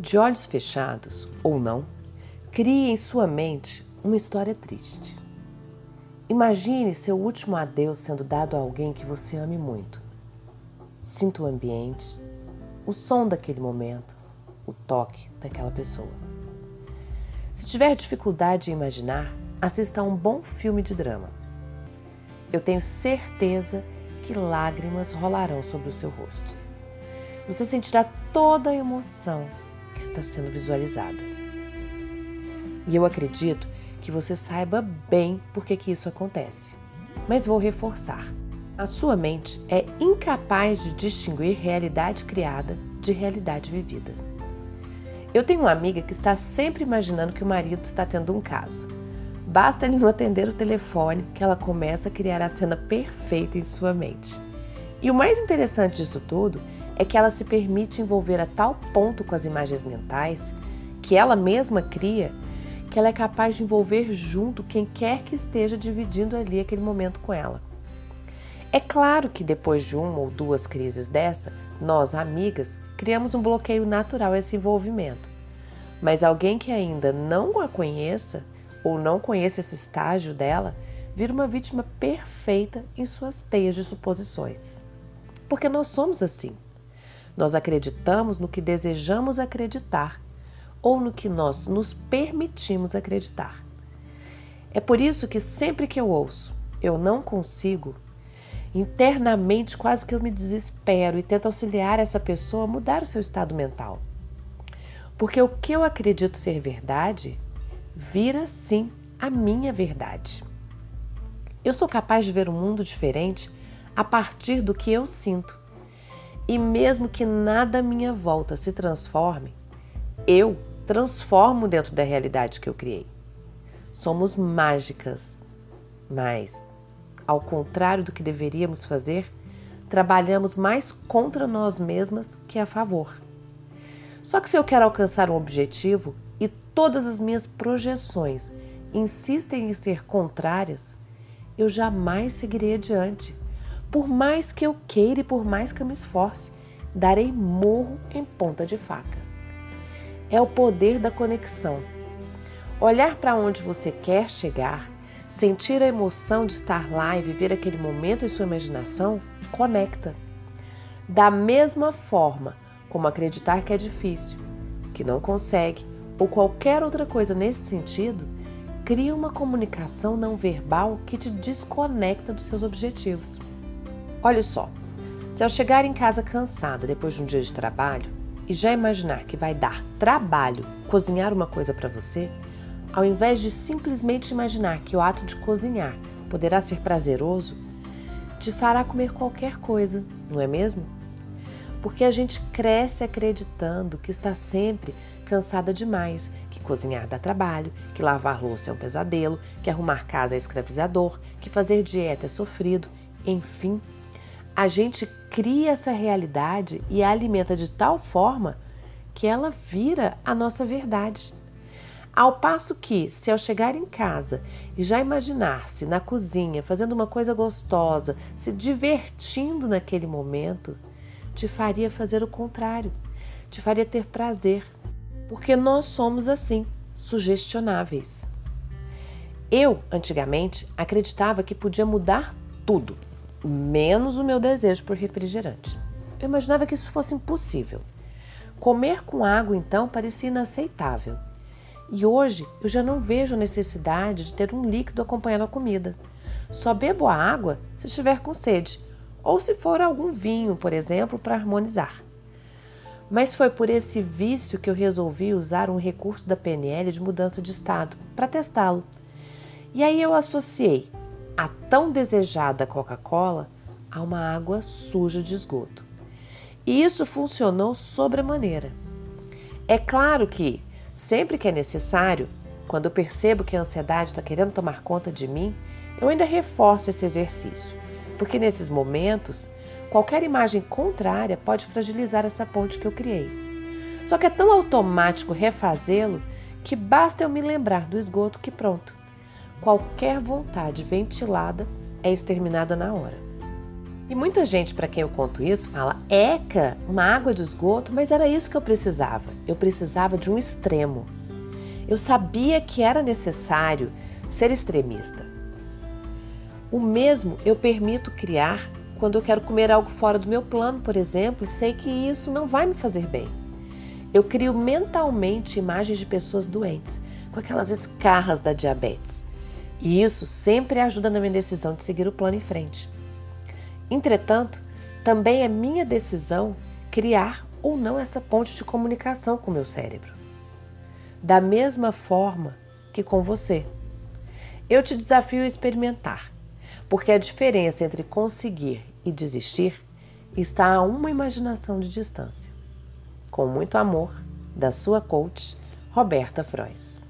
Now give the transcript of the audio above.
De olhos fechados ou não, crie em sua mente uma história triste. Imagine seu último adeus sendo dado a alguém que você ame muito. Sinta o ambiente, o som daquele momento, o toque daquela pessoa. Se tiver dificuldade em imaginar, assista a um bom filme de drama. Eu tenho certeza que lágrimas rolarão sobre o seu rosto. Você sentirá toda a emoção que está sendo visualizada. E eu acredito que você saiba bem por que, que isso acontece. Mas vou reforçar. A sua mente é incapaz de distinguir realidade criada de realidade vivida. Eu tenho uma amiga que está sempre imaginando que o marido está tendo um caso. Basta ele não atender o telefone que ela começa a criar a cena perfeita em sua mente. E o mais interessante disso tudo é que ela se permite envolver a tal ponto com as imagens mentais que ela mesma cria que ela é capaz de envolver junto quem quer que esteja dividindo ali aquele momento com ela. É claro que depois de uma ou duas crises dessa, nós, amigas, criamos um bloqueio natural a esse envolvimento. Mas alguém que ainda não a conheça ou não conheça esse estágio dela, vira uma vítima perfeita em suas teias de suposições. Porque nós somos assim. Nós acreditamos no que desejamos acreditar ou no que nós nos permitimos acreditar. É por isso que sempre que eu ouço eu não consigo, internamente quase que eu me desespero e tento auxiliar essa pessoa a mudar o seu estado mental. Porque o que eu acredito ser verdade vira sim a minha verdade. Eu sou capaz de ver um mundo diferente a partir do que eu sinto e mesmo que nada à minha volta se transforme, eu transformo dentro da realidade que eu criei. Somos mágicas, mas, ao contrário do que deveríamos fazer, trabalhamos mais contra nós mesmas que a favor. Só que se eu quero alcançar um objetivo e todas as minhas projeções insistem em ser contrárias, eu jamais seguirei adiante. Por mais que eu queira e por mais que eu me esforce, darei morro em ponta de faca. É o poder da conexão. Olhar para onde você quer chegar, sentir a emoção de estar lá e viver aquele momento em sua imaginação, conecta. Da mesma forma como acreditar que é difícil, que não consegue ou qualquer outra coisa nesse sentido, cria uma comunicação não verbal que te desconecta dos seus objetivos. Olha só, se ao chegar em casa cansada depois de um dia de trabalho e já imaginar que vai dar trabalho cozinhar uma coisa para você, ao invés de simplesmente imaginar que o ato de cozinhar poderá ser prazeroso, te fará comer qualquer coisa, não é mesmo? Porque a gente cresce acreditando que está sempre cansada demais, que cozinhar dá trabalho, que lavar louça é um pesadelo, que arrumar casa é escravizador, que fazer dieta é sofrido, enfim, a gente cria essa realidade e a alimenta de tal forma que ela vira a nossa verdade. Ao passo que, se ao chegar em casa e já imaginar-se na cozinha fazendo uma coisa gostosa, se divertindo naquele momento, te faria fazer o contrário, te faria ter prazer, porque nós somos assim, sugestionáveis. Eu, antigamente, acreditava que podia mudar tudo menos o meu desejo por refrigerante. Eu imaginava que isso fosse impossível. Comer com água, então, parecia inaceitável. E hoje eu já não vejo a necessidade de ter um líquido acompanhando a comida. Só bebo a água se estiver com sede, ou se for algum vinho, por exemplo, para harmonizar. Mas foi por esse vício que eu resolvi usar um recurso da PNL de mudança de estado para testá-lo. E aí eu associei a tão desejada Coca-Cola a uma água suja de esgoto. E isso funcionou sobremaneira. É claro que, sempre que é necessário, quando eu percebo que a ansiedade está querendo tomar conta de mim, eu ainda reforço esse exercício, porque nesses momentos, qualquer imagem contrária pode fragilizar essa ponte que eu criei. Só que é tão automático refazê-lo que basta eu me lembrar do esgoto que pronto qualquer vontade ventilada é exterminada na hora. E muita gente para quem eu conto isso fala: "Eca, uma água de esgoto", mas era isso que eu precisava. Eu precisava de um extremo. Eu sabia que era necessário ser extremista. O mesmo eu permito criar quando eu quero comer algo fora do meu plano, por exemplo, e sei que isso não vai me fazer bem. Eu crio mentalmente imagens de pessoas doentes, com aquelas escarras da diabetes. E isso sempre ajuda na minha decisão de seguir o plano em frente. Entretanto, também é minha decisão criar ou não essa ponte de comunicação com o meu cérebro. Da mesma forma que com você. Eu te desafio a experimentar, porque a diferença entre conseguir e desistir está a uma imaginação de distância. Com muito amor, da sua coach, Roberta Frois.